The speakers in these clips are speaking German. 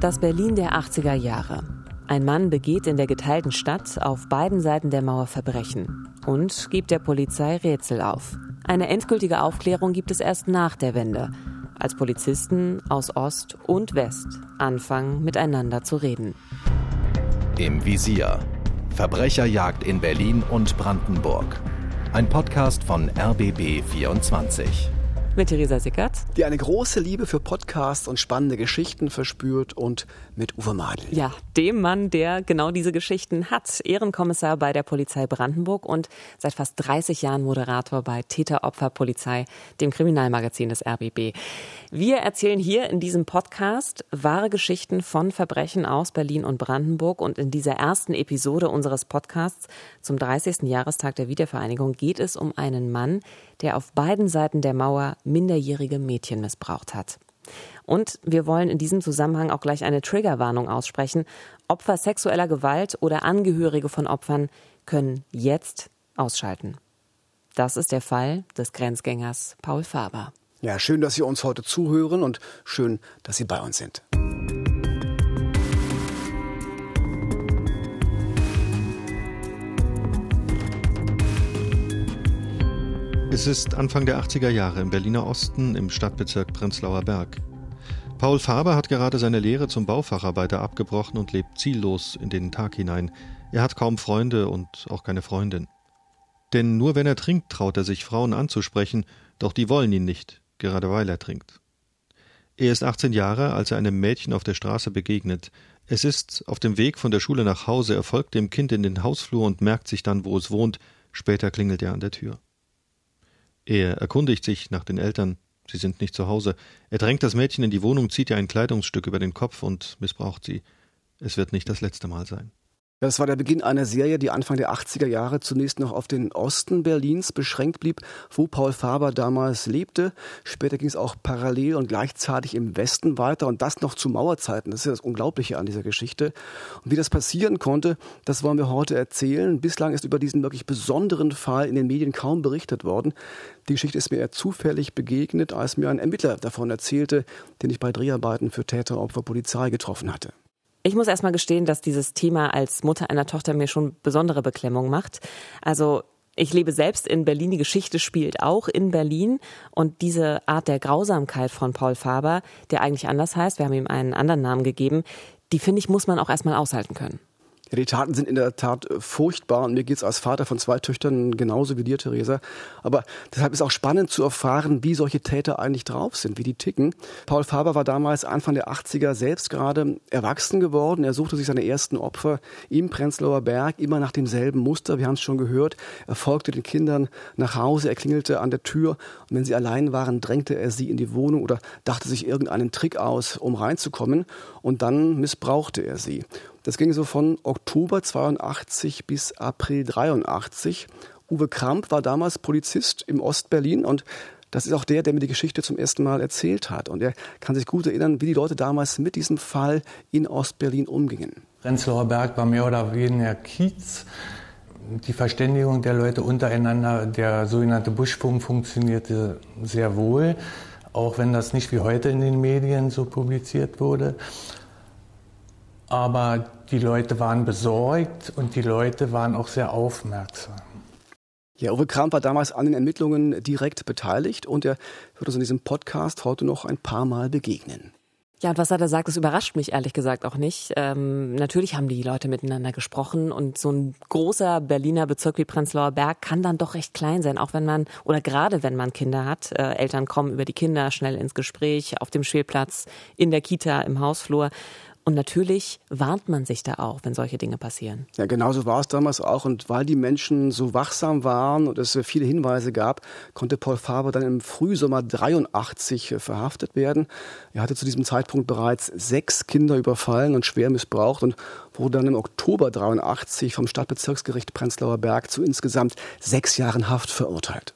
Das Berlin der 80er Jahre. Ein Mann begeht in der geteilten Stadt auf beiden Seiten der Mauer Verbrechen und gibt der Polizei Rätsel auf. Eine endgültige Aufklärung gibt es erst nach der Wende, als Polizisten aus Ost und West anfangen miteinander zu reden. Im Visier. Verbrecherjagd in Berlin und Brandenburg. Ein Podcast von RBB 24 mit Theresa Sickert. Die eine große Liebe für Podcasts und spannende Geschichten verspürt und mit Uwe Madel. Ja, dem Mann, der genau diese Geschichten hat. Ehrenkommissar bei der Polizei Brandenburg und seit fast 30 Jahren Moderator bei Täter-Opfer-Polizei, dem Kriminalmagazin des RBB. Wir erzählen hier in diesem Podcast wahre Geschichten von Verbrechen aus Berlin und Brandenburg und in dieser ersten Episode unseres Podcasts zum 30. Jahrestag der Wiedervereinigung geht es um einen Mann, der auf beiden Seiten der Mauer minderjährige Mädchen missbraucht hat. Und wir wollen in diesem Zusammenhang auch gleich eine Triggerwarnung aussprechen. Opfer sexueller Gewalt oder Angehörige von Opfern können jetzt ausschalten. Das ist der Fall des Grenzgängers Paul Faber. Ja, schön, dass Sie uns heute zuhören und schön, dass Sie bei uns sind. Es ist Anfang der 80er Jahre im Berliner Osten im Stadtbezirk Prenzlauer Berg. Paul Faber hat gerade seine Lehre zum Baufacharbeiter abgebrochen und lebt ziellos in den Tag hinein. Er hat kaum Freunde und auch keine Freundin. Denn nur wenn er trinkt, traut er sich Frauen anzusprechen, doch die wollen ihn nicht, gerade weil er trinkt. Er ist 18 Jahre, als er einem Mädchen auf der Straße begegnet. Es ist auf dem Weg von der Schule nach Hause, er folgt dem Kind in den Hausflur und merkt sich dann, wo es wohnt. Später klingelt er an der Tür. Er erkundigt sich nach den Eltern. Sie sind nicht zu Hause. Er drängt das Mädchen in die Wohnung, zieht ihr ein Kleidungsstück über den Kopf und missbraucht sie. Es wird nicht das letzte Mal sein. Das war der Beginn einer Serie, die Anfang der 80er Jahre zunächst noch auf den Osten Berlins beschränkt blieb, wo Paul Faber damals lebte. Später ging es auch parallel und gleichzeitig im Westen weiter und das noch zu Mauerzeiten. Das ist ja das Unglaubliche an dieser Geschichte. Und wie das passieren konnte, das wollen wir heute erzählen. Bislang ist über diesen wirklich besonderen Fall in den Medien kaum berichtet worden. Die Geschichte ist mir eher zufällig begegnet, als mir ein Ermittler davon erzählte, den ich bei Dreharbeiten für Täter, Opfer, Polizei getroffen hatte. Ich muss erstmal gestehen, dass dieses Thema als Mutter einer Tochter mir schon besondere Beklemmung macht. Also ich lebe selbst in Berlin, die Geschichte spielt auch in Berlin und diese Art der Grausamkeit von Paul Faber, der eigentlich anders heißt, wir haben ihm einen anderen Namen gegeben, die finde ich, muss man auch erstmal aushalten können. Ja, die Taten sind in der Tat äh, furchtbar und mir geht es als Vater von zwei Töchtern genauso wie dir, Theresa. Aber deshalb ist auch spannend zu erfahren, wie solche Täter eigentlich drauf sind, wie die ticken. Paul Faber war damals Anfang der 80er selbst gerade erwachsen geworden. Er suchte sich seine ersten Opfer im Prenzlauer Berg, immer nach demselben Muster. Wir haben es schon gehört. Er folgte den Kindern nach Hause, er klingelte an der Tür und wenn sie allein waren, drängte er sie in die Wohnung oder dachte sich irgendeinen Trick aus, um reinzukommen und dann missbrauchte er sie. Das ging so von Oktober 82 bis April 83. Uwe Kramp war damals Polizist im Ostberlin und das ist auch der, der mir die Geschichte zum ersten Mal erzählt hat. Und er kann sich gut erinnern, wie die Leute damals mit diesem Fall in Ostberlin umgingen. Prenzlauer Berg war mehr oder weniger Kiez. Die Verständigung der Leute untereinander, der sogenannte Buschfunk, funktionierte sehr wohl, auch wenn das nicht wie heute in den Medien so publiziert wurde. Aber die Leute waren besorgt und die Leute waren auch sehr aufmerksam. Ja, Uwe Kramp war damals an den Ermittlungen direkt beteiligt und er wird uns in diesem Podcast heute noch ein paar Mal begegnen. Ja, und was er da sagt, das überrascht mich ehrlich gesagt auch nicht. Ähm, natürlich haben die Leute miteinander gesprochen und so ein großer Berliner Bezirk wie Prenzlauer Berg kann dann doch recht klein sein, auch wenn man oder gerade wenn man Kinder hat. Äh, Eltern kommen über die Kinder schnell ins Gespräch, auf dem Spielplatz, in der Kita, im Hausflur. Und natürlich warnt man sich da auch, wenn solche Dinge passieren. Ja, genauso war es damals auch. Und weil die Menschen so wachsam waren und es viele Hinweise gab, konnte Paul Faber dann im Frühsommer 83 verhaftet werden. Er hatte zu diesem Zeitpunkt bereits sechs Kinder überfallen und schwer missbraucht und wurde dann im Oktober 83 vom Stadtbezirksgericht Prenzlauer Berg zu insgesamt sechs Jahren Haft verurteilt.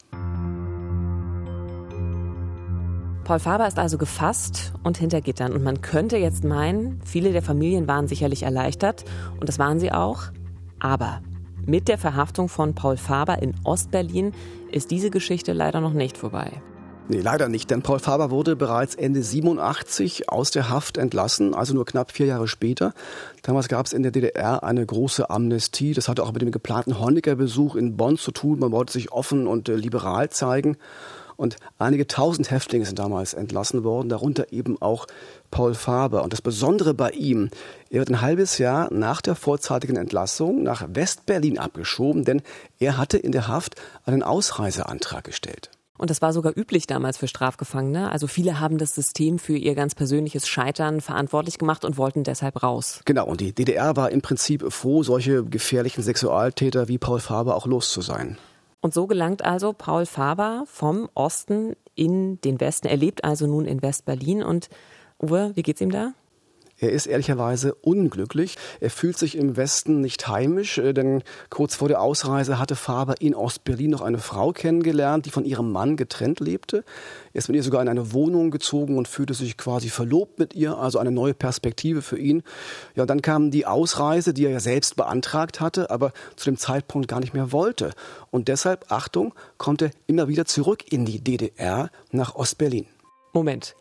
Paul Faber ist also gefasst und hinter Gittern. Und man könnte jetzt meinen, viele der Familien waren sicherlich erleichtert. Und das waren sie auch. Aber mit der Verhaftung von Paul Faber in Ostberlin ist diese Geschichte leider noch nicht vorbei. Nee, leider nicht, denn Paul Faber wurde bereits Ende 87 aus der Haft entlassen, also nur knapp vier Jahre später. Damals gab es in der DDR eine große Amnestie. Das hatte auch mit dem geplanten Honecker-Besuch in Bonn zu tun. Man wollte sich offen und äh, liberal zeigen. Und einige tausend Häftlinge sind damals entlassen worden, darunter eben auch Paul Faber. Und das Besondere bei ihm, er wird ein halbes Jahr nach der vorzeitigen Entlassung nach Westberlin abgeschoben, denn er hatte in der Haft einen Ausreiseantrag gestellt. Und das war sogar üblich damals für Strafgefangene. Also viele haben das System für ihr ganz persönliches Scheitern verantwortlich gemacht und wollten deshalb raus. Genau, und die DDR war im Prinzip froh, solche gefährlichen Sexualtäter wie Paul Faber auch los zu sein. Und so gelangt also Paul Faber vom Osten in den Westen. Er lebt also nun in West-Berlin. Und Uwe, wie geht's ihm da? Er ist ehrlicherweise unglücklich. Er fühlt sich im Westen nicht heimisch, äh, denn kurz vor der Ausreise hatte Faber in Ostberlin noch eine Frau kennengelernt, die von ihrem Mann getrennt lebte. Er ist mit ihr sogar in eine Wohnung gezogen und fühlte sich quasi verlobt mit ihr, also eine neue Perspektive für ihn. Ja, dann kam die Ausreise, die er ja selbst beantragt hatte, aber zu dem Zeitpunkt gar nicht mehr wollte. Und deshalb, Achtung, kommt er immer wieder zurück in die DDR nach Ostberlin. Moment.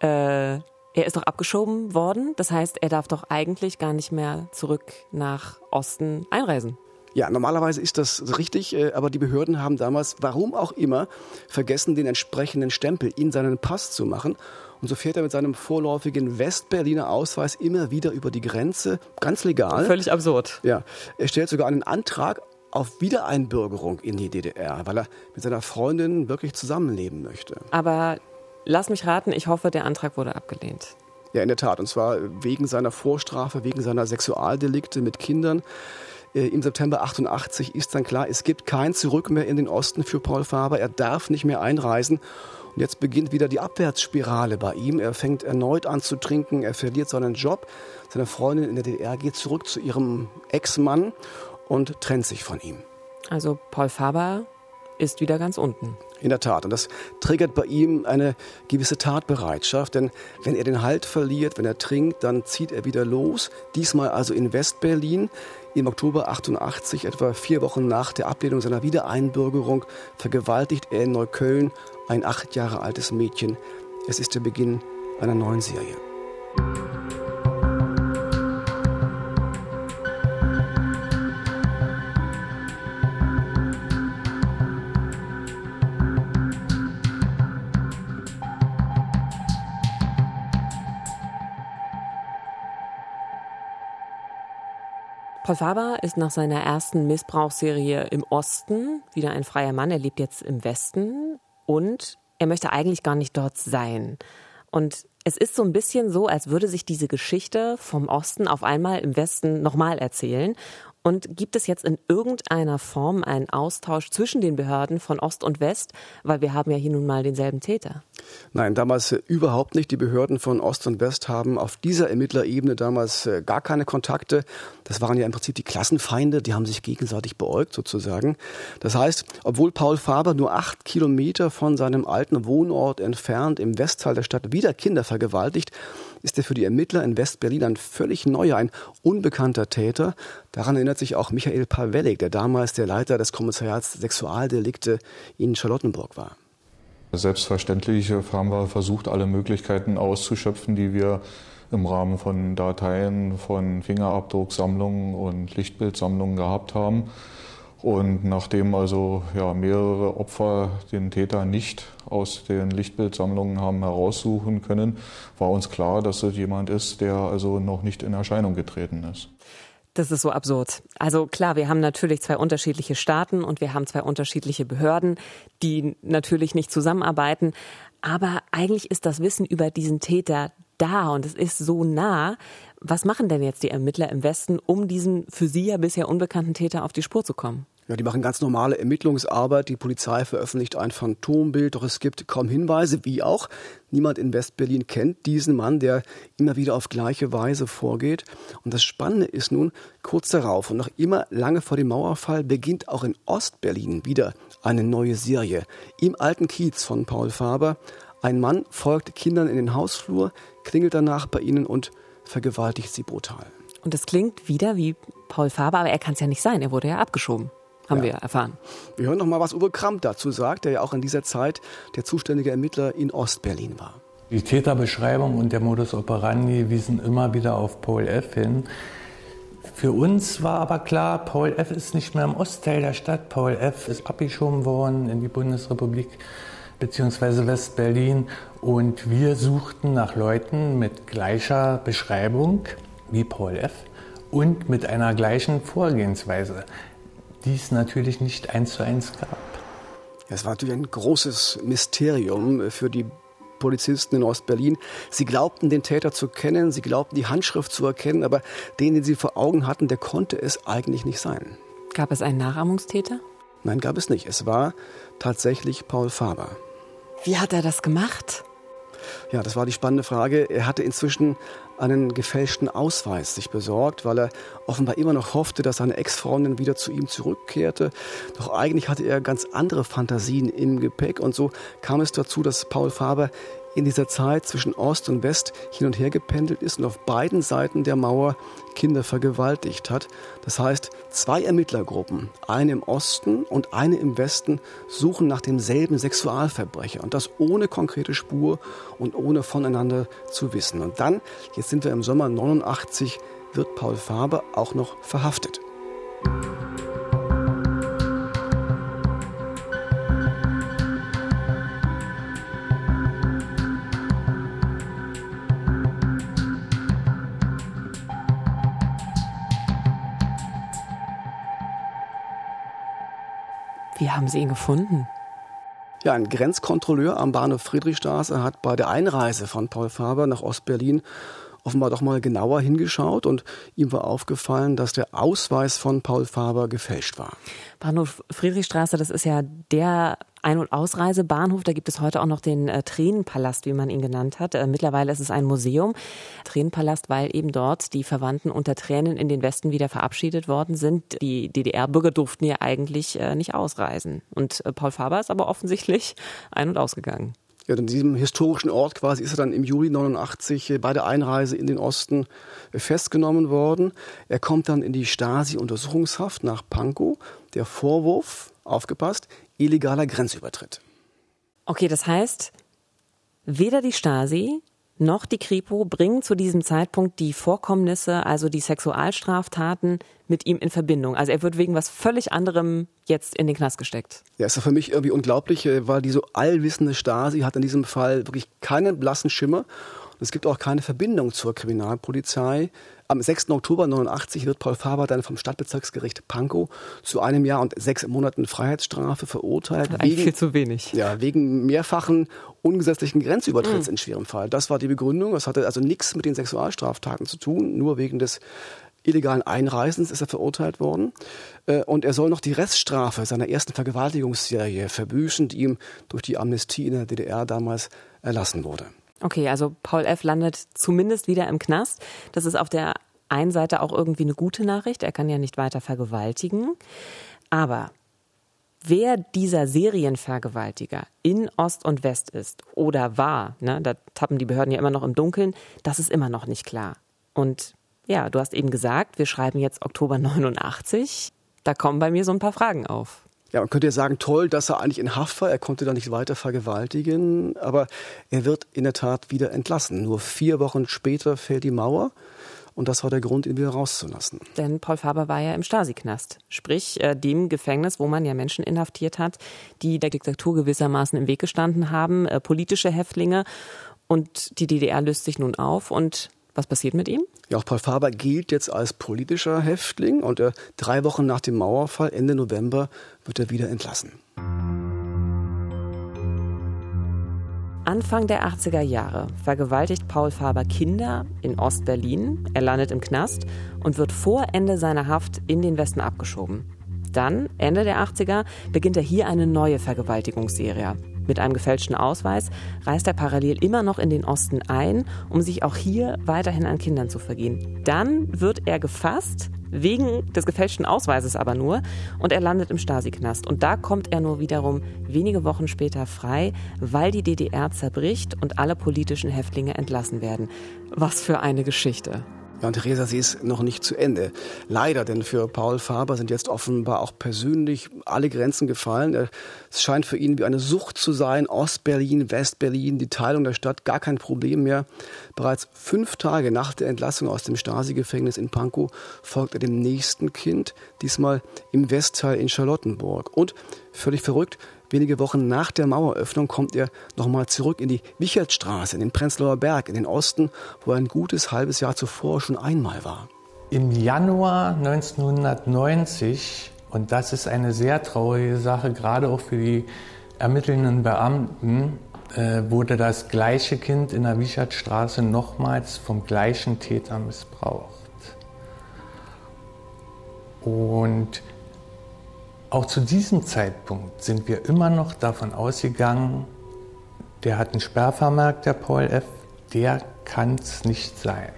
Äh er ist doch abgeschoben worden. Das heißt, er darf doch eigentlich gar nicht mehr zurück nach Osten einreisen. Ja, normalerweise ist das richtig, äh, aber die Behörden haben damals, warum auch immer, vergessen, den entsprechenden Stempel in seinen Pass zu machen. Und so fährt er mit seinem vorläufigen Westberliner Ausweis immer wieder über die Grenze, ganz legal. Völlig absurd. Ja, er stellt sogar einen Antrag auf Wiedereinbürgerung in die DDR, weil er mit seiner Freundin wirklich zusammenleben möchte. Aber Lass mich raten, ich hoffe, der Antrag wurde abgelehnt. Ja, in der Tat. Und zwar wegen seiner Vorstrafe, wegen seiner Sexualdelikte mit Kindern. Äh, Im September 88 ist dann klar, es gibt kein Zurück mehr in den Osten für Paul Faber. Er darf nicht mehr einreisen. Und jetzt beginnt wieder die Abwärtsspirale bei ihm. Er fängt erneut an zu trinken, er verliert seinen Job. Seine Freundin in der DDR geht zurück zu ihrem Ex-Mann und trennt sich von ihm. Also Paul Faber ist wieder ganz unten. In der Tat. Und das triggert bei ihm eine gewisse Tatbereitschaft. Denn wenn er den Halt verliert, wenn er trinkt, dann zieht er wieder los. Diesmal also in Westberlin. Im Oktober 88, etwa vier Wochen nach der Ablehnung seiner Wiedereinbürgerung, vergewaltigt er in Neukölln ein acht Jahre altes Mädchen. Es ist der Beginn einer neuen Serie. Paul Faber ist nach seiner ersten Missbrauchsserie im Osten wieder ein freier Mann. Er lebt jetzt im Westen und er möchte eigentlich gar nicht dort sein. Und es ist so ein bisschen so, als würde sich diese Geschichte vom Osten auf einmal im Westen nochmal erzählen. Und gibt es jetzt in irgendeiner Form einen Austausch zwischen den Behörden von Ost und West? Weil wir haben ja hier nun mal denselben Täter. Nein, damals äh, überhaupt nicht. Die Behörden von Ost und West haben auf dieser Ermittlerebene damals äh, gar keine Kontakte. Das waren ja im Prinzip die Klassenfeinde, die haben sich gegenseitig beäugt sozusagen. Das heißt, obwohl Paul Faber nur acht Kilometer von seinem alten Wohnort entfernt im Westteil der Stadt wieder Kinder vergewaltigt, ist er für die Ermittler in West-Berlin ein völlig neuer, ein unbekannter Täter. Daran erinnert sich auch Michael Pawellik, der damals der Leiter des Kommissariats Sexualdelikte in Charlottenburg war. Selbstverständlich haben wir versucht, alle Möglichkeiten auszuschöpfen, die wir im Rahmen von Dateien, von Fingerabdrucksammlungen und Lichtbildsammlungen gehabt haben. Und nachdem also ja, mehrere Opfer den Täter nicht aus den Lichtbildsammlungen haben heraussuchen können, war uns klar, dass es jemand ist, der also noch nicht in Erscheinung getreten ist. Das ist so absurd. Also klar, wir haben natürlich zwei unterschiedliche Staaten und wir haben zwei unterschiedliche Behörden, die natürlich nicht zusammenarbeiten. Aber eigentlich ist das Wissen über diesen Täter da und es ist so nah. Was machen denn jetzt die Ermittler im Westen, um diesen für sie ja bisher unbekannten Täter auf die Spur zu kommen? Ja, die machen ganz normale Ermittlungsarbeit. Die Polizei veröffentlicht ein Phantombild, doch es gibt kaum Hinweise, wie auch. Niemand in Westberlin kennt diesen Mann, der immer wieder auf gleiche Weise vorgeht. Und das Spannende ist nun, kurz darauf und noch immer lange vor dem Mauerfall beginnt auch in Ostberlin wieder eine neue Serie. Im alten Kiez von Paul Faber. Ein Mann folgt Kindern in den Hausflur, klingelt danach bei ihnen und vergewaltigt sie brutal. Und das klingt wieder wie Paul Faber, aber er kann es ja nicht sein. Er wurde ja abgeschoben. haben ja. wir erfahren. Wir hören noch mal, was Uwe Kramp dazu sagt, der ja auch in dieser Zeit der zuständige Ermittler in Ostberlin war. Die Täterbeschreibung und der Modus operandi wiesen immer wieder auf Paul F. hin. Für uns war aber klar, Paul F. ist nicht mehr im Ostteil der Stadt. Paul F. ist abgeschoben worden in die Bundesrepublik bzw. West-Berlin. Und wir suchten nach Leuten mit gleicher Beschreibung wie Paul F. und mit einer gleichen Vorgehensweise, die es natürlich nicht eins zu eins gab. Es war natürlich ein großes Mysterium für die Polizisten in Ostberlin. Sie glaubten, den Täter zu kennen, sie glaubten, die Handschrift zu erkennen, aber den, den sie vor Augen hatten, der konnte es eigentlich nicht sein. Gab es einen Nachahmungstäter? Nein, gab es nicht. Es war tatsächlich Paul Faber. Wie hat er das gemacht? Ja, das war die spannende Frage. Er hatte inzwischen einen gefälschten Ausweis sich besorgt, weil er offenbar immer noch hoffte, dass seine Ex-Freundin wieder zu ihm zurückkehrte. Doch eigentlich hatte er ganz andere Fantasien im Gepäck und so kam es dazu, dass Paul Faber in dieser Zeit zwischen Ost und West hin und her gependelt ist und auf beiden Seiten der Mauer Kinder vergewaltigt hat. Das heißt, zwei Ermittlergruppen, eine im Osten und eine im Westen, suchen nach demselben Sexualverbrecher und das ohne konkrete Spur und ohne voneinander zu wissen. Und dann, jetzt sind wir im Sommer 89, wird Paul Faber auch noch verhaftet. Haben Sie ihn gefunden? Ja, ein Grenzkontrolleur am Bahnhof Friedrichstraße hat bei der Einreise von Paul Faber nach Ostberlin offenbar doch mal genauer hingeschaut und ihm war aufgefallen, dass der Ausweis von Paul Faber gefälscht war. Bahnhof Friedrichstraße, das ist ja der ein- und Ausreisebahnhof. Da gibt es heute auch noch den äh, Tränenpalast, wie man ihn genannt hat. Äh, mittlerweile ist es ein Museum. Tränenpalast, weil eben dort die Verwandten unter Tränen in den Westen wieder verabschiedet worden sind. Die DDR-Bürger durften ja eigentlich äh, nicht ausreisen. Und äh, Paul Faber ist aber offensichtlich ein- und ausgegangen. Ja, an diesem historischen Ort quasi ist er dann im Juli 89 äh, bei der Einreise in den Osten äh, festgenommen worden. Er kommt dann in die Stasi-Untersuchungshaft nach Pankow. Der Vorwurf, aufgepasst, illegaler Grenzübertritt. Okay, das heißt, weder die Stasi noch die Kripo bringen zu diesem Zeitpunkt die Vorkommnisse, also die Sexualstraftaten, mit ihm in Verbindung. Also er wird wegen was völlig anderem jetzt in den Knast gesteckt. Ja, ist ja für mich irgendwie unglaublich, äh, weil die so allwissende Stasi hat in diesem Fall wirklich keinen blassen Schimmer. Und es gibt auch keine Verbindung zur Kriminalpolizei. Am 6. Oktober 89 wird Paul Faber dann vom Stadtbezirksgericht Pankow zu einem Jahr und sechs Monaten Freiheitsstrafe verurteilt. Wegen, viel zu wenig. Ja, wegen mehrfachen ungesetzlichen Grenzübertritts mhm. in schwerem Fall. Das war die Begründung. Das hatte also nichts mit den Sexualstraftaten zu tun, nur wegen des illegalen Einreisens ist er verurteilt worden. Äh, und er soll noch die Reststrafe seiner ersten Vergewaltigungsserie verbüßen, die ihm durch die Amnestie in der DDR damals erlassen wurde. Okay, also Paul F. landet zumindest wieder im Knast. Das ist auf der einen Seite auch irgendwie eine gute Nachricht. Er kann ja nicht weiter vergewaltigen. Aber wer dieser Serienvergewaltiger in Ost und West ist oder war, ne, da tappen die Behörden ja immer noch im Dunkeln, das ist immer noch nicht klar. Und ja, du hast eben gesagt, wir schreiben jetzt Oktober 89. Da kommen bei mir so ein paar Fragen auf. Ja, man könnte ja sagen, toll, dass er eigentlich in Haft war. Er konnte da nicht weiter vergewaltigen. Aber er wird in der Tat wieder entlassen. Nur vier Wochen später fällt die Mauer. Und das war der Grund, ihn wieder rauszulassen. Denn Paul Faber war ja im Stasi-Knast. Sprich, äh, dem Gefängnis, wo man ja Menschen inhaftiert hat, die der Diktatur gewissermaßen im Weg gestanden haben, äh, politische Häftlinge. Und die DDR löst sich nun auf und was passiert mit ihm? Ja, auch Paul Faber gilt jetzt als politischer Häftling und er, drei Wochen nach dem Mauerfall, Ende November, wird er wieder entlassen. Anfang der 80er Jahre vergewaltigt Paul Faber Kinder in Ostberlin. Er landet im Knast und wird vor Ende seiner Haft in den Westen abgeschoben. Dann, Ende der 80er, beginnt er hier eine neue Vergewaltigungsserie. Mit einem gefälschten Ausweis reist er parallel immer noch in den Osten ein, um sich auch hier weiterhin an Kindern zu vergehen. Dann wird er gefasst, wegen des gefälschten Ausweises aber nur, und er landet im Stasi-Knast. Und da kommt er nur wiederum wenige Wochen später frei, weil die DDR zerbricht und alle politischen Häftlinge entlassen werden. Was für eine Geschichte. Ja, und Theresa, sie ist noch nicht zu Ende. Leider, denn für Paul Faber sind jetzt offenbar auch persönlich alle Grenzen gefallen. Es scheint für ihn wie eine Sucht zu sein. Ostberlin, Westberlin, die Teilung der Stadt, gar kein Problem mehr. Bereits fünf Tage nach der Entlassung aus dem Stasi-Gefängnis in Pankow folgt er dem nächsten Kind, diesmal im Westteil in Charlottenburg. Und völlig verrückt, Wenige Wochen nach der Maueröffnung kommt er nochmal zurück in die Wichertstraße, in den Prenzlauer Berg, in den Osten, wo er ein gutes halbes Jahr zuvor schon einmal war. Im Januar 1990, und das ist eine sehr traurige Sache, gerade auch für die ermittelnden Beamten, äh, wurde das gleiche Kind in der Wichertstraße nochmals vom gleichen Täter missbraucht. Und auch zu diesem Zeitpunkt sind wir immer noch davon ausgegangen, der hat einen Sperrvermerk, der Paul F., der kann es nicht sein.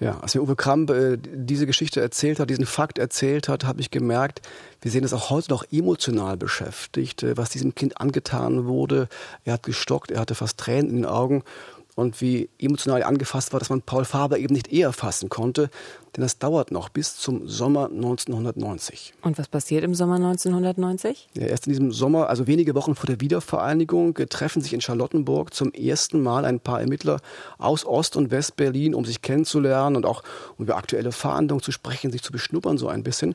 Ja, als mir Uwe Kramp äh, diese Geschichte erzählt hat, diesen Fakt erzählt hat, habe ich gemerkt, wir sehen es auch heute noch emotional beschäftigt, äh, was diesem Kind angetan wurde. Er hat gestockt, er hatte fast Tränen in den Augen und wie emotional angefasst war, dass man Paul Faber eben nicht eher fassen konnte. Denn das dauert noch bis zum Sommer 1990. Und was passiert im Sommer 1990? Ja, erst in diesem Sommer, also wenige Wochen vor der Wiedervereinigung, treffen sich in Charlottenburg zum ersten Mal ein paar Ermittler aus Ost- und West-Berlin, um sich kennenzulernen und auch um über aktuelle Fahndungen zu sprechen, sich zu beschnuppern so ein bisschen.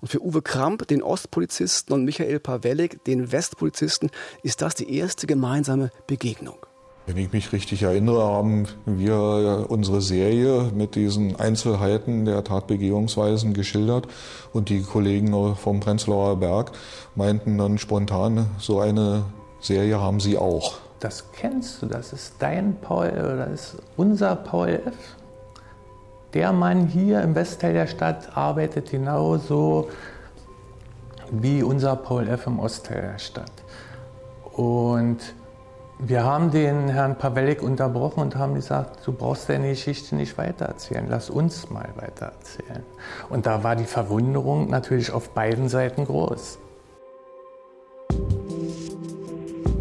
Und für Uwe Kramp, den Ostpolizisten, und Michael Pawellik, den Westpolizisten, ist das die erste gemeinsame Begegnung. Wenn ich mich richtig erinnere, haben wir unsere Serie mit diesen Einzelheiten der Tatbegehungsweisen geschildert und die Kollegen vom Prenzlauer Berg meinten dann spontan, so eine Serie haben sie auch. Das kennst du, das ist dein Paul das ist unser Paul F. Der Mann hier im Westteil der Stadt arbeitet genauso wie unser Paul F. im Ostteil der Stadt. Und wir haben den Herrn Pawellik unterbrochen und haben gesagt, du brauchst deine Geschichte nicht weitererzählen, lass uns mal weitererzählen. Und da war die Verwunderung natürlich auf beiden Seiten groß.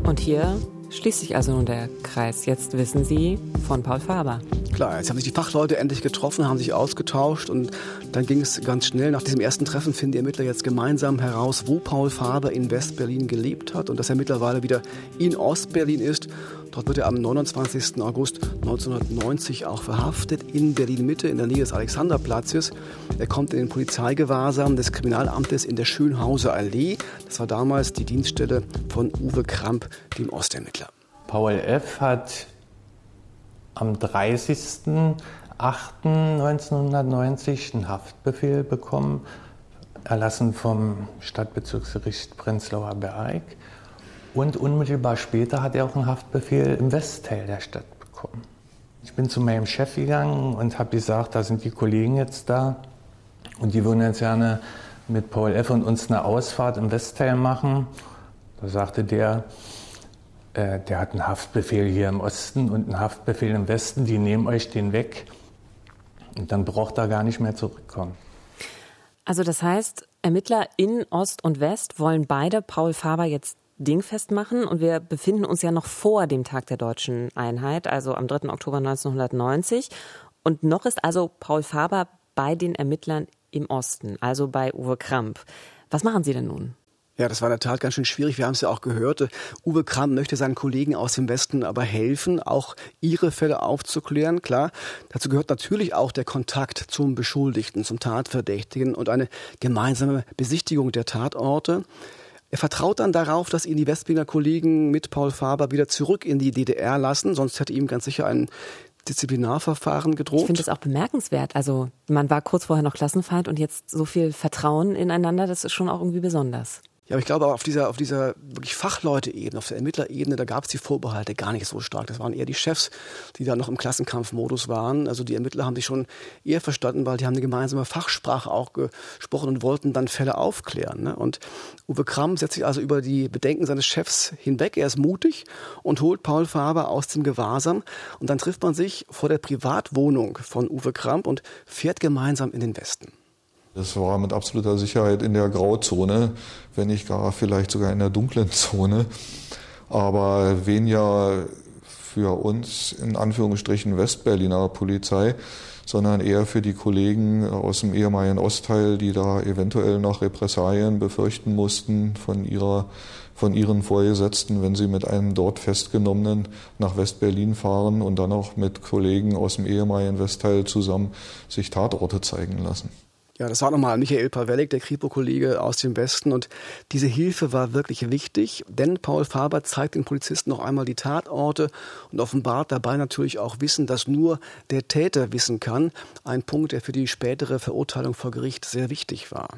Und hier schließt sich also nun der Kreis. Jetzt wissen Sie von Paul Faber. Klar, jetzt haben sich die Fachleute endlich getroffen, haben sich ausgetauscht und dann ging es ganz schnell. Nach diesem ersten Treffen finden die Ermittler jetzt gemeinsam heraus, wo Paul Faber in Westberlin gelebt hat und dass er mittlerweile wieder in Ostberlin ist. Dort wird er am 29. August 1990 auch verhaftet in Berlin-Mitte in der Nähe des Alexanderplatzes. Er kommt in den Polizeigewahrsam des Kriminalamtes in der Schönhauser Allee. Das war damals die Dienststelle von Uwe Kramp, dem Ostermittler. Paul F. hat am 30.08.1990 einen Haftbefehl bekommen, erlassen vom Stadtbezirksgericht Prenzlauer Berg. Und unmittelbar später hat er auch einen Haftbefehl im Westteil der Stadt bekommen. Ich bin zu meinem Chef gegangen und habe gesagt, da sind die Kollegen jetzt da und die würden jetzt gerne mit Paul F. und uns eine Ausfahrt im Westteil machen. Da sagte der, äh, der hat einen Haftbefehl hier im Osten und einen Haftbefehl im Westen, die nehmen euch den weg und dann braucht er gar nicht mehr zurückkommen. Also das heißt, Ermittler in Ost und West wollen beide Paul Faber jetzt dingfest machen und wir befinden uns ja noch vor dem Tag der deutschen Einheit, also am 3. Oktober 1990 und noch ist also Paul Faber bei den Ermittlern im Osten, also bei Uwe Kramp. Was machen Sie denn nun? Ja, das war in der Tat ganz schön schwierig. Wir haben es ja auch gehört. Uwe Kram möchte seinen Kollegen aus dem Westen aber helfen, auch ihre Fälle aufzuklären. Klar, dazu gehört natürlich auch der Kontakt zum Beschuldigten, zum Tatverdächtigen und eine gemeinsame Besichtigung der Tatorte. Er vertraut dann darauf, dass ihn die Westberliner Kollegen mit Paul Faber wieder zurück in die DDR lassen, sonst hätte ihm ganz sicher ein Disziplinarverfahren gedroht. Ich finde das auch bemerkenswert. Also man war kurz vorher noch Klassenfeind und jetzt so viel Vertrauen ineinander, das ist schon auch irgendwie besonders. Ja, aber ich glaube, auf dieser, auf dieser wirklich Fachleute-Ebene, auf der Ermittlerebene, da gab es die Vorbehalte gar nicht so stark. Das waren eher die Chefs, die da noch im Klassenkampfmodus waren. Also die Ermittler haben sich schon eher verstanden, weil die haben eine gemeinsame Fachsprache auch gesprochen und wollten dann Fälle aufklären. Ne? Und Uwe Kramm setzt sich also über die Bedenken seines Chefs hinweg. Er ist mutig und holt Paul Faber aus dem Gewahrsam. Und dann trifft man sich vor der Privatwohnung von Uwe Kramp und fährt gemeinsam in den Westen. Das war mit absoluter Sicherheit in der Grauzone, wenn nicht gar vielleicht sogar in der dunklen Zone. Aber wen ja für uns in Anführungsstrichen Westberliner Polizei, sondern eher für die Kollegen aus dem ehemaligen Ostteil, die da eventuell noch Repressalien befürchten mussten von ihrer von ihren Vorgesetzten, wenn sie mit einem dort Festgenommenen nach Westberlin fahren und dann auch mit Kollegen aus dem ehemaligen Westteil zusammen sich Tatorte zeigen lassen. Ja, das war nochmal Michael Pawellik, der Kripo-Kollege aus dem Westen. Und diese Hilfe war wirklich wichtig, denn Paul Faber zeigt den Polizisten noch einmal die Tatorte und offenbart dabei natürlich auch Wissen, das nur der Täter wissen kann. Ein Punkt, der für die spätere Verurteilung vor Gericht sehr wichtig war.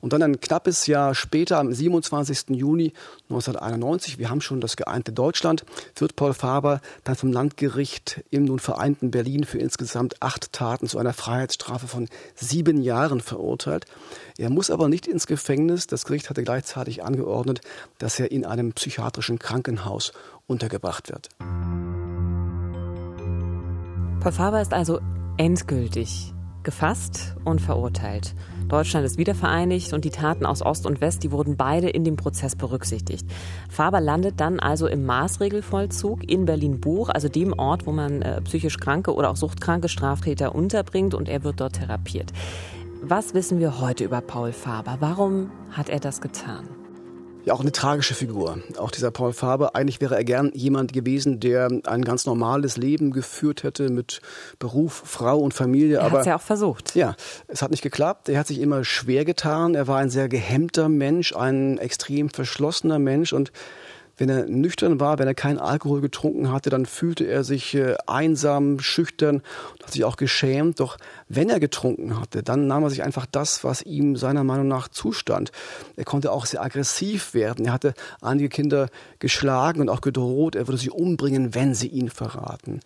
Und dann ein knappes Jahr später, am 27. Juni 1991, wir haben schon das geeinte Deutschland, wird Paul Faber dann vom Landgericht im nun vereinten Berlin für insgesamt acht Taten zu einer Freiheitsstrafe von sieben Jahren verurteilt. Er muss aber nicht ins Gefängnis. Das Gericht hatte gleichzeitig angeordnet, dass er in einem psychiatrischen Krankenhaus untergebracht wird. Paul Faber ist also endgültig gefasst und verurteilt. Deutschland ist wiedervereinigt und die Taten aus Ost und West, die wurden beide in dem Prozess berücksichtigt. Faber landet dann also im Maßregelvollzug in Berlin-Buch, also dem Ort, wo man äh, psychisch kranke oder auch suchtkranke Straftäter unterbringt und er wird dort therapiert. Was wissen wir heute über Paul Faber? Warum hat er das getan? Ja auch eine tragische Figur. Auch dieser Paul Faber. Eigentlich wäre er gern jemand gewesen, der ein ganz normales Leben geführt hätte mit Beruf, Frau und Familie. Er hat es ja auch versucht. Ja, es hat nicht geklappt. Er hat sich immer schwer getan. Er war ein sehr gehemmter Mensch, ein extrem verschlossener Mensch und wenn er nüchtern war, wenn er keinen Alkohol getrunken hatte, dann fühlte er sich äh, einsam, schüchtern und hat sich auch geschämt. Doch wenn er getrunken hatte, dann nahm er sich einfach das, was ihm seiner Meinung nach zustand. Er konnte auch sehr aggressiv werden. Er hatte einige Kinder geschlagen und auch gedroht, er würde sie umbringen, wenn sie ihn verraten.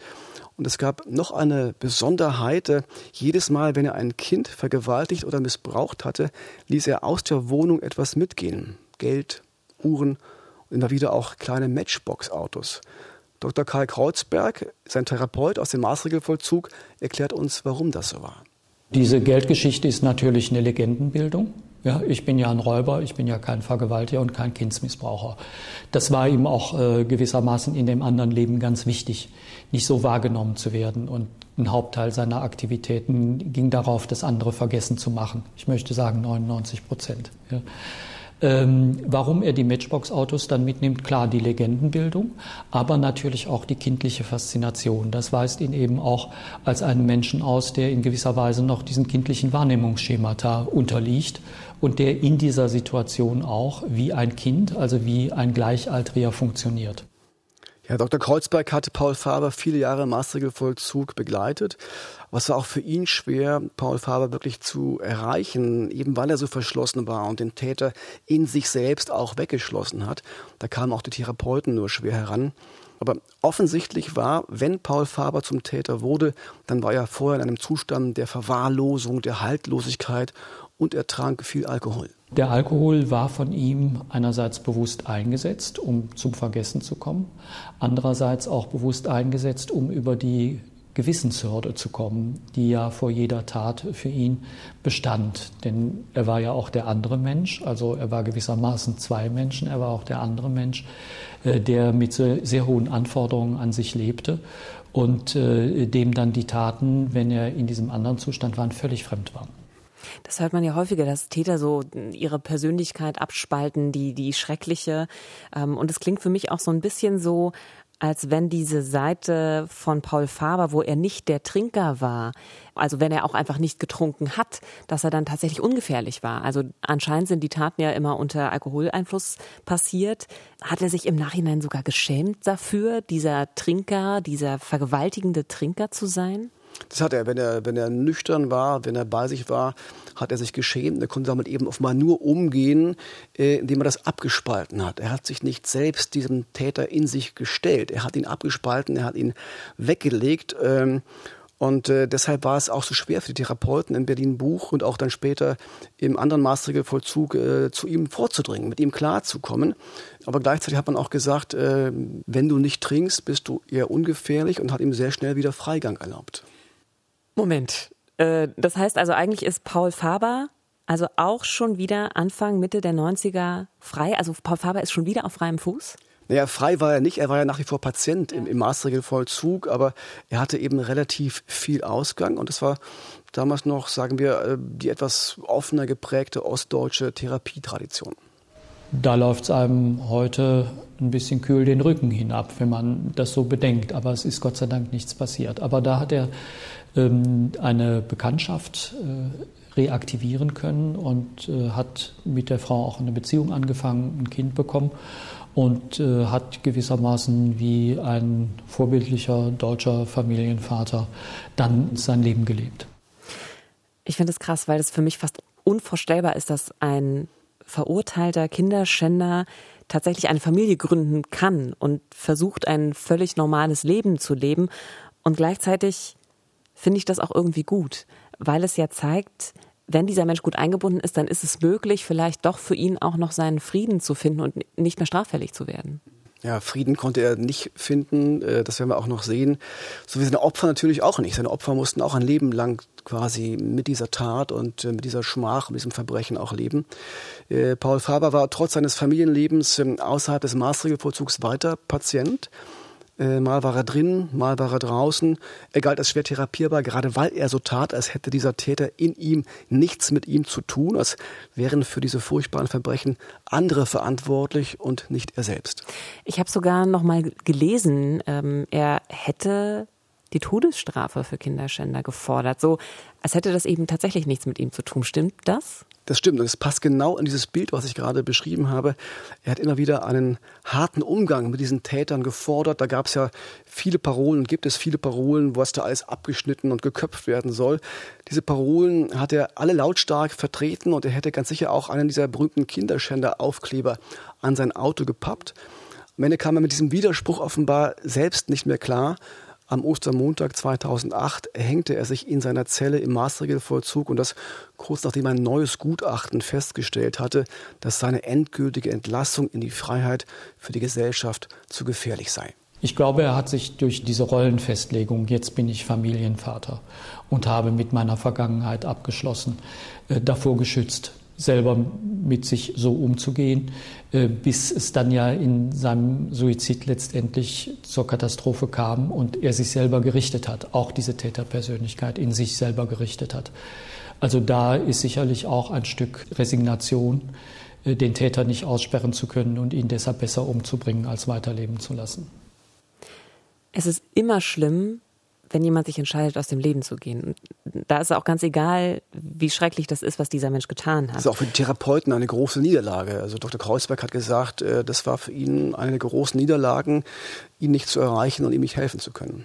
Und es gab noch eine Besonderheit. Äh, jedes Mal, wenn er ein Kind vergewaltigt oder missbraucht hatte, ließ er aus der Wohnung etwas mitgehen. Geld, Uhren immer wieder auch kleine Matchbox-Autos. Dr. Karl Kreuzberg, sein Therapeut aus dem Maßregelvollzug, erklärt uns, warum das so war. Diese Geldgeschichte ist natürlich eine Legendenbildung. Ja, ich bin ja ein Räuber, ich bin ja kein Vergewaltiger und kein Kindsmissbraucher. Das war ihm auch äh, gewissermaßen in dem anderen Leben ganz wichtig, nicht so wahrgenommen zu werden. Und ein Hauptteil seiner Aktivitäten ging darauf, das andere vergessen zu machen. Ich möchte sagen 99 Prozent. Ja. Ähm, warum er die Matchbox-Autos dann mitnimmt, klar die Legendenbildung, aber natürlich auch die kindliche Faszination. Das weist ihn eben auch als einen Menschen aus, der in gewisser Weise noch diesen kindlichen Wahrnehmungsschemata unterliegt und der in dieser Situation auch wie ein Kind, also wie ein Gleichaltriger funktioniert. Ja, Dr. Kreuzberg hatte Paul Faber viele Jahre im Maßregelvollzug begleitet. Es war auch für ihn schwer, Paul Faber wirklich zu erreichen, eben weil er so verschlossen war und den Täter in sich selbst auch weggeschlossen hat. Da kamen auch die Therapeuten nur schwer heran. Aber offensichtlich war, wenn Paul Faber zum Täter wurde, dann war er vorher in einem Zustand der Verwahrlosung, der Haltlosigkeit und er trank viel Alkohol. Der Alkohol war von ihm einerseits bewusst eingesetzt, um zum Vergessen zu kommen, andererseits auch bewusst eingesetzt, um über die Gewissenshürde zu kommen, die ja vor jeder Tat für ihn bestand. Denn er war ja auch der andere Mensch, also er war gewissermaßen zwei Menschen, er war auch der andere Mensch, äh, der mit sehr hohen Anforderungen an sich lebte und äh, dem dann die Taten, wenn er in diesem anderen Zustand war, völlig fremd waren. Das hört man ja häufiger, dass Täter so ihre Persönlichkeit abspalten, die, die schreckliche. Ähm, und es klingt für mich auch so ein bisschen so, als wenn diese Seite von Paul Faber, wo er nicht der Trinker war, also wenn er auch einfach nicht getrunken hat, dass er dann tatsächlich ungefährlich war. Also anscheinend sind die Taten ja immer unter Alkoholeinfluss passiert. Hat er sich im Nachhinein sogar geschämt dafür, dieser Trinker, dieser vergewaltigende Trinker zu sein? Das hat er, wenn er, wenn er nüchtern war, wenn er bei sich war, hat er sich geschämt. Er konnte damit eben offenbar nur umgehen, äh, indem er das abgespalten hat. Er hat sich nicht selbst diesem Täter in sich gestellt. Er hat ihn abgespalten, er hat ihn weggelegt. Ähm, und äh, deshalb war es auch so schwer für die Therapeuten in Berlin Buch und auch dann später im anderen Maßregelvollzug äh, zu ihm vorzudringen, mit ihm klarzukommen. Aber gleichzeitig hat man auch gesagt, äh, wenn du nicht trinkst, bist du eher ungefährlich und hat ihm sehr schnell wieder Freigang erlaubt. Moment. Äh, das heißt also, eigentlich ist Paul Faber also auch schon wieder Anfang, Mitte der 90er frei. Also Paul Faber ist schon wieder auf freiem Fuß? Naja, frei war er nicht. Er war ja nach wie vor Patient im, im Maßregelvollzug, aber er hatte eben relativ viel Ausgang und es war damals noch, sagen wir, äh, die etwas offener geprägte ostdeutsche Therapietradition. Da läuft es einem heute ein bisschen kühl den Rücken hinab, wenn man das so bedenkt. Aber es ist Gott sei Dank nichts passiert. Aber da hat er eine Bekanntschaft äh, reaktivieren können und äh, hat mit der Frau auch eine Beziehung angefangen, ein Kind bekommen und äh, hat gewissermaßen wie ein vorbildlicher deutscher Familienvater dann sein Leben gelebt. Ich finde es krass, weil es für mich fast unvorstellbar ist, dass ein verurteilter Kinderschänder tatsächlich eine Familie gründen kann und versucht, ein völlig normales Leben zu leben. Und gleichzeitig finde ich das auch irgendwie gut, weil es ja zeigt, wenn dieser Mensch gut eingebunden ist, dann ist es möglich, vielleicht doch für ihn auch noch seinen Frieden zu finden und nicht mehr straffällig zu werden. Ja, Frieden konnte er nicht finden, äh, das werden wir auch noch sehen. So wie seine Opfer natürlich auch nicht. Seine Opfer mussten auch ein Leben lang quasi mit dieser Tat und äh, mit dieser Schmach, mit diesem Verbrechen auch leben. Äh, Paul Faber war trotz seines Familienlebens ähm, außerhalb des Maßregelvollzugs weiter Patient. Äh, mal war er drin, mal war er draußen. Er galt als schwer therapierbar, gerade weil er so tat, als hätte dieser Täter in ihm nichts mit ihm zu tun, als wären für diese furchtbaren Verbrechen andere verantwortlich und nicht er selbst. Ich habe sogar noch mal gelesen, ähm, er hätte die Todesstrafe für Kinderschänder gefordert, so als hätte das eben tatsächlich nichts mit ihm zu tun. Stimmt das? Das stimmt und es passt genau in dieses Bild, was ich gerade beschrieben habe. Er hat immer wieder einen harten Umgang mit diesen Tätern gefordert. Da gab es ja viele Parolen, gibt es viele Parolen, was da alles abgeschnitten und geköpft werden soll. Diese Parolen hat er alle lautstark vertreten und er hätte ganz sicher auch einen dieser berühmten Kinderschänder-Aufkleber an sein Auto gepappt. Am Ende kam er mit diesem Widerspruch offenbar selbst nicht mehr klar am Ostermontag 2008 hängte er sich in seiner Zelle im Maßregelvollzug und das kurz nachdem ein neues Gutachten festgestellt hatte, dass seine endgültige Entlassung in die Freiheit für die Gesellschaft zu gefährlich sei. Ich glaube, er hat sich durch diese Rollenfestlegung, jetzt bin ich Familienvater und habe mit meiner Vergangenheit abgeschlossen, äh, davor geschützt, selber mit sich so umzugehen, äh, bis es dann ja in seinem Suizid letztendlich zur Katastrophe kam und er sich selber gerichtet hat, auch diese Täterpersönlichkeit in sich selber gerichtet hat. Also da ist sicherlich auch ein Stück Resignation, äh, den Täter nicht aussperren zu können und ihn deshalb besser umzubringen, als weiterleben zu lassen. Es ist immer schlimm, wenn jemand sich entscheidet, aus dem Leben zu gehen. Da ist auch ganz egal, wie schrecklich das ist, was dieser Mensch getan hat. Das ist auch für die Therapeuten eine große Niederlage. Also Dr. Kreuzberg hat gesagt, äh, das war für ihn eine der großen Niederlagen, ihn nicht zu erreichen und ihm nicht helfen zu können.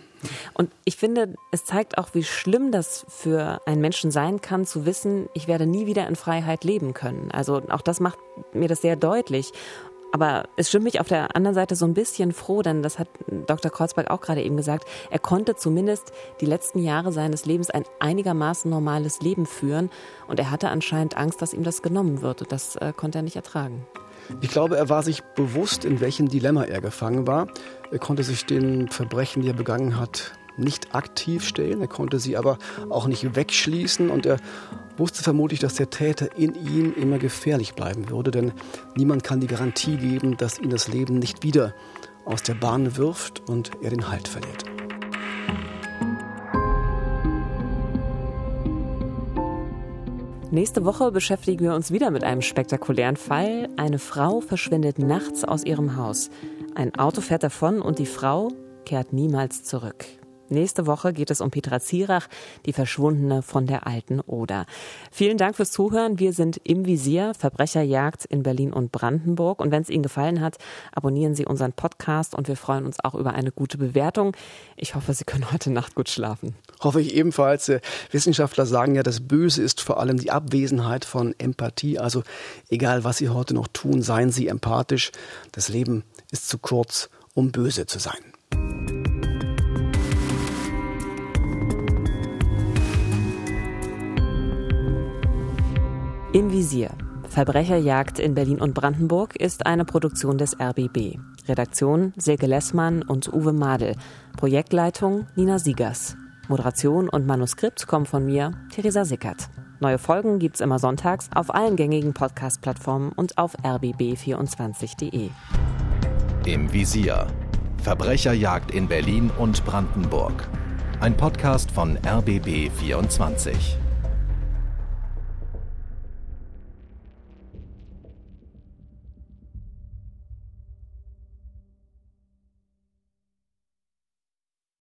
Und ich finde, es zeigt auch, wie schlimm das für einen Menschen sein kann, zu wissen, ich werde nie wieder in Freiheit leben können. Also auch das macht mir das sehr deutlich. Aber es stimmt mich auf der anderen Seite so ein bisschen froh, denn das hat Dr. Kreuzberg auch gerade eben gesagt. Er konnte zumindest die letzten Jahre seines Lebens ein einigermaßen normales Leben führen und er hatte anscheinend Angst, dass ihm das genommen wird und das äh, konnte er nicht ertragen. Ich glaube, er war sich bewusst, in welchem Dilemma er gefangen war. Er konnte sich den Verbrechen, die er begangen hat, nicht aktiv stellen. Er konnte sie aber auch nicht wegschließen und er wusste vermutlich, dass der Täter in ihm immer gefährlich bleiben würde, denn niemand kann die Garantie geben, dass ihn das Leben nicht wieder aus der Bahn wirft und er den Halt verliert. Nächste Woche beschäftigen wir uns wieder mit einem spektakulären Fall. Eine Frau verschwindet nachts aus ihrem Haus. Ein Auto fährt davon und die Frau kehrt niemals zurück. Nächste Woche geht es um Petra Zierach, die Verschwundene von der alten Oder. Vielen Dank fürs Zuhören. Wir sind im Visier, Verbrecherjagd in Berlin und Brandenburg. Und wenn es Ihnen gefallen hat, abonnieren Sie unseren Podcast und wir freuen uns auch über eine gute Bewertung. Ich hoffe, Sie können heute Nacht gut schlafen. Hoffe ich ebenfalls. Äh, Wissenschaftler sagen ja, das Böse ist vor allem die Abwesenheit von Empathie. Also egal, was Sie heute noch tun, seien Sie empathisch. Das Leben ist zu kurz, um böse zu sein. Im Visier. Verbrecherjagd in Berlin und Brandenburg ist eine Produktion des RBB. Redaktion Silke Lessmann und Uwe Madel. Projektleitung Nina Siegers. Moderation und Manuskript kommen von mir, Theresa Sickert. Neue Folgen gibt's immer sonntags auf allen gängigen Podcast-Plattformen und auf rbb24.de. Im Visier. Verbrecherjagd in Berlin und Brandenburg. Ein Podcast von RBB 24.